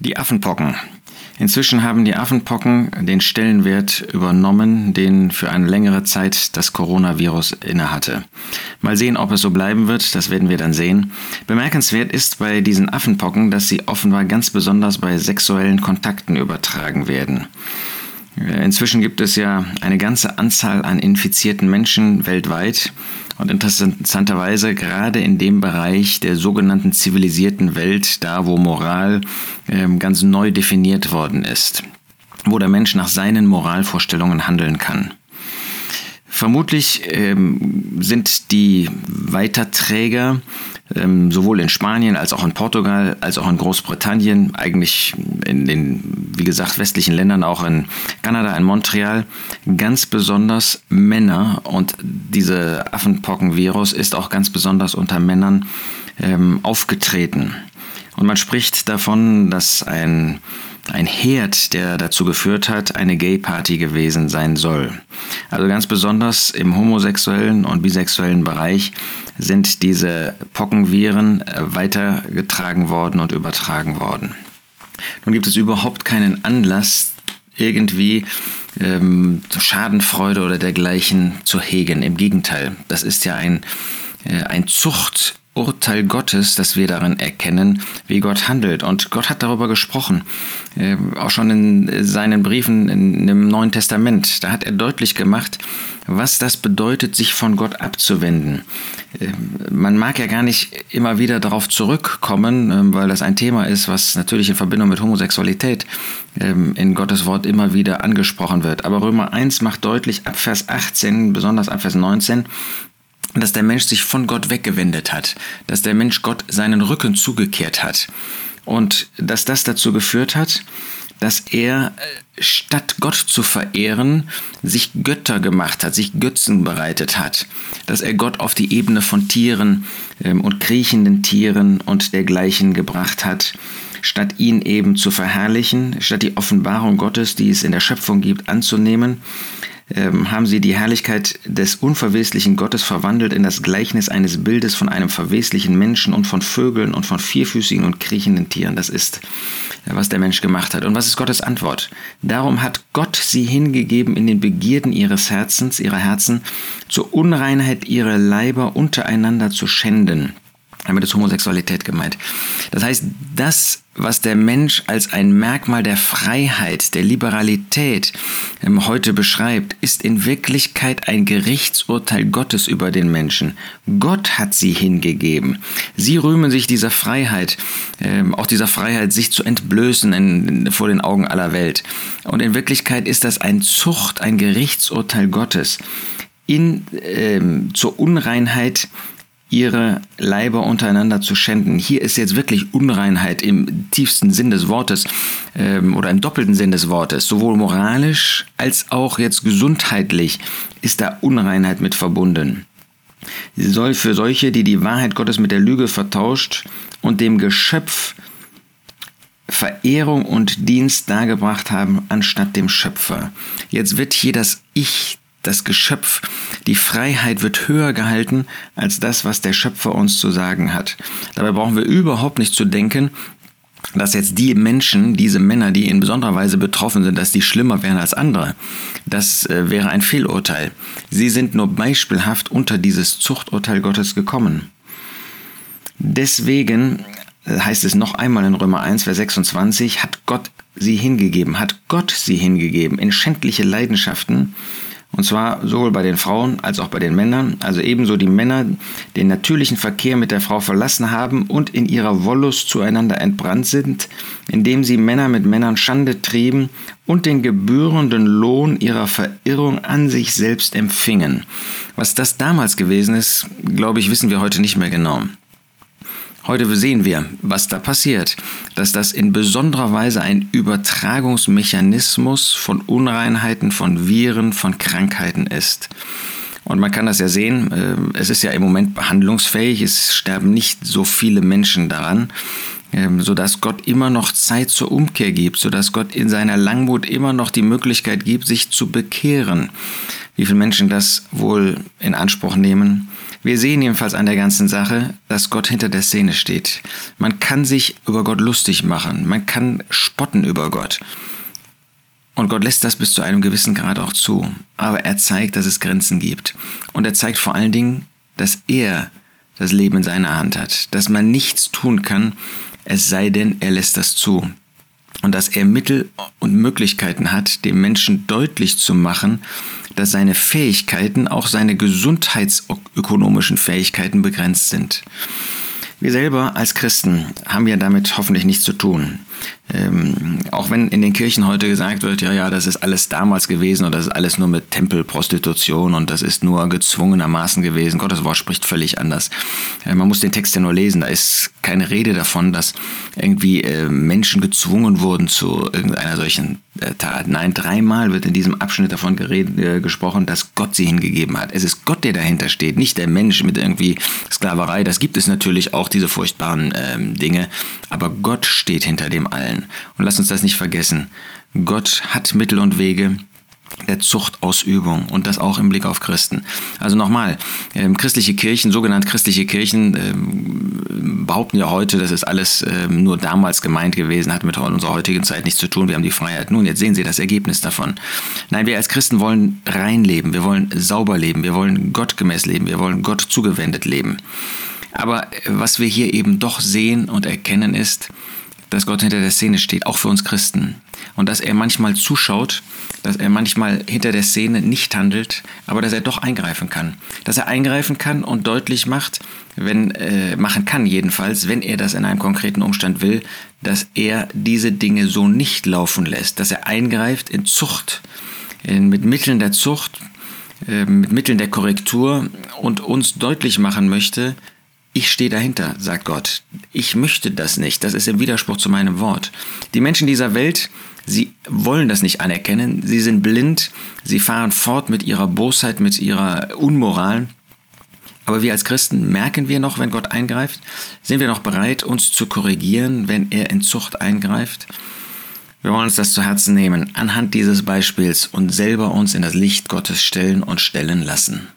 Die Affenpocken. Inzwischen haben die Affenpocken den Stellenwert übernommen, den für eine längere Zeit das Coronavirus innehatte. Mal sehen, ob es so bleiben wird, das werden wir dann sehen. Bemerkenswert ist bei diesen Affenpocken, dass sie offenbar ganz besonders bei sexuellen Kontakten übertragen werden. Inzwischen gibt es ja eine ganze Anzahl an infizierten Menschen weltweit und interessanterweise gerade in dem Bereich der sogenannten zivilisierten Welt, da wo Moral ähm, ganz neu definiert worden ist, wo der Mensch nach seinen Moralvorstellungen handeln kann. Vermutlich ähm, sind die Weiterträger ähm, sowohl in Spanien als auch in Portugal als auch in Großbritannien, eigentlich in den, wie gesagt, westlichen Ländern, auch in Kanada, in Montreal, ganz besonders Männer und diese Affenpockenvirus ist auch ganz besonders unter Männern ähm, aufgetreten. Und man spricht davon, dass ein ein Herd, der dazu geführt hat, eine Gay-Party gewesen sein soll. Also ganz besonders im homosexuellen und bisexuellen Bereich sind diese Pockenviren äh, weitergetragen worden und übertragen worden. Nun gibt es überhaupt keinen Anlass, irgendwie ähm, Schadenfreude oder dergleichen zu hegen. Im Gegenteil, das ist ja ein, äh, ein Zucht. Urteil Gottes, das wir darin erkennen, wie Gott handelt. Und Gott hat darüber gesprochen, äh, auch schon in seinen Briefen in, im Neuen Testament. Da hat er deutlich gemacht, was das bedeutet, sich von Gott abzuwenden. Äh, man mag ja gar nicht immer wieder darauf zurückkommen, äh, weil das ein Thema ist, was natürlich in Verbindung mit Homosexualität ähm, in Gottes Wort immer wieder angesprochen wird. Aber Römer 1 macht deutlich ab Vers 18, besonders ab Vers 19, dass der Mensch sich von Gott weggewendet hat, dass der Mensch Gott seinen Rücken zugekehrt hat und dass das dazu geführt hat, dass er äh, statt Gott zu verehren, sich Götter gemacht hat, sich Götzen bereitet hat, dass er Gott auf die Ebene von Tieren ähm, und kriechenden Tieren und dergleichen gebracht hat, statt ihn eben zu verherrlichen, statt die Offenbarung Gottes, die es in der Schöpfung gibt, anzunehmen, ähm, haben sie die Herrlichkeit des unverweslichen Gottes verwandelt in das Gleichnis eines Bildes von einem verweslichen Menschen und von Vögeln und von vierfüßigen und kriechenden Tieren. Das ist, äh, was der Mensch gemacht hat. Und was ist Gottes Antwort? Darum hat Gott sie hingegeben in den Begierden ihres Herzens, ihrer Herzen, zur Unreinheit ihrer Leiber untereinander zu schänden damit ist Homosexualität gemeint. Das heißt, das, was der Mensch als ein Merkmal der Freiheit, der Liberalität ähm, heute beschreibt, ist in Wirklichkeit ein Gerichtsurteil Gottes über den Menschen. Gott hat sie hingegeben. Sie rühmen sich dieser Freiheit, ähm, auch dieser Freiheit, sich zu entblößen in, vor den Augen aller Welt. Und in Wirklichkeit ist das ein Zucht, ein Gerichtsurteil Gottes in, ähm, zur Unreinheit ihre Leiber untereinander zu schänden. Hier ist jetzt wirklich Unreinheit im tiefsten Sinn des Wortes ähm, oder im doppelten Sinn des Wortes. Sowohl moralisch als auch jetzt gesundheitlich ist da Unreinheit mit verbunden. Sie soll für solche, die die Wahrheit Gottes mit der Lüge vertauscht und dem Geschöpf Verehrung und Dienst dargebracht haben, anstatt dem Schöpfer. Jetzt wird hier das Ich das Geschöpf, die Freiheit wird höher gehalten als das, was der Schöpfer uns zu sagen hat. Dabei brauchen wir überhaupt nicht zu denken, dass jetzt die Menschen, diese Männer, die in besonderer Weise betroffen sind, dass die schlimmer wären als andere. Das äh, wäre ein Fehlurteil. Sie sind nur beispielhaft unter dieses Zuchturteil Gottes gekommen. Deswegen äh, heißt es noch einmal in Römer 1, Vers 26, hat Gott sie hingegeben, hat Gott sie hingegeben in schändliche Leidenschaften, und zwar sowohl bei den Frauen als auch bei den Männern. Also ebenso die Männer den natürlichen Verkehr mit der Frau verlassen haben und in ihrer Wollust zueinander entbrannt sind, indem sie Männer mit Männern Schande trieben und den gebührenden Lohn ihrer Verirrung an sich selbst empfingen. Was das damals gewesen ist, glaube ich, wissen wir heute nicht mehr genau. Heute sehen wir, was da passiert, dass das in besonderer Weise ein Übertragungsmechanismus von Unreinheiten, von Viren, von Krankheiten ist. Und man kann das ja sehen, äh, es ist ja im Moment behandlungsfähig, es sterben nicht so viele Menschen daran, sodass Gott immer noch Zeit zur Umkehr gibt, sodass Gott in seiner Langmut immer noch die Möglichkeit gibt, sich zu bekehren. Wie viele Menschen das wohl in Anspruch nehmen, Wir sehen jedenfalls an der ganzen Sache, dass Gott hinter der Szene steht. Man kann sich über Gott lustig machen, man kann spotten über Gott. Und Gott lässt das bis zu einem gewissen Grad auch zu. Aber er zeigt, dass es Grenzen gibt. Und er zeigt vor allen Dingen, dass er das Leben in seiner Hand hat. Dass man nichts tun kann, es sei denn, er lässt das zu. Und dass er Mittel und Möglichkeiten hat, dem Menschen deutlich zu machen, dass seine Fähigkeiten, auch seine gesundheitsökonomischen Fähigkeiten begrenzt sind. Wir selber als Christen haben ja damit hoffentlich nichts zu tun. Ähm, auch wenn in den Kirchen heute gesagt wird, ja, ja, das ist alles damals gewesen und das ist alles nur mit Tempelprostitution und das ist nur gezwungenermaßen gewesen. Gottes Wort spricht völlig anders. Äh, man muss den Text ja nur lesen. Da ist keine Rede davon, dass irgendwie äh, Menschen gezwungen wurden zu irgendeiner solchen äh, Tat. Nein, dreimal wird in diesem Abschnitt davon geredet, äh, gesprochen, dass Gott sie hingegeben hat. Es ist Gott, der dahinter steht, nicht der Mensch mit irgendwie Sklaverei. Das gibt es natürlich auch, diese furchtbaren ähm, Dinge. Aber Gott steht hinter dem allen. Und lass uns das nicht vergessen. Gott hat Mittel und Wege, der Zuchtausübung und das auch im Blick auf Christen. Also nochmal, ähm, christliche Kirchen, sogenannte christliche Kirchen, ähm, behaupten ja heute, das ist alles ähm, nur damals gemeint gewesen, hat mit unserer heutigen Zeit nichts zu tun, wir haben die Freiheit. Nun, jetzt sehen Sie das Ergebnis davon. Nein, wir als Christen wollen rein leben, wir wollen sauber leben, wir wollen gottgemäß leben, wir wollen Gott zugewendet leben. Aber was wir hier eben doch sehen und erkennen ist, dass Gott hinter der Szene steht, auch für uns Christen. Und dass er manchmal zuschaut, dass er manchmal hinter der Szene nicht handelt, aber dass er doch eingreifen kann. Dass er eingreifen kann und deutlich macht, wenn, äh, machen kann jedenfalls, wenn er das in einem konkreten Umstand will, dass er diese Dinge so nicht laufen lässt, dass er eingreift in Zucht, in, mit Mitteln der Zucht, äh, mit Mitteln der Korrektur und uns deutlich machen möchte, ich stehe dahinter, sagt Gott. Ich möchte das nicht. Das ist im Widerspruch zu meinem Wort. Die Menschen dieser Welt, sie wollen das nicht anerkennen. Sie sind blind. Sie fahren fort mit ihrer Bosheit, mit ihrer Unmoral. Aber wir als Christen merken wir noch, wenn Gott eingreift? Sind wir noch bereit, uns zu korrigieren, wenn er in Zucht eingreift? Wir wollen uns das zu Herzen nehmen, anhand dieses Beispiels und selber uns in das Licht Gottes stellen und stellen lassen.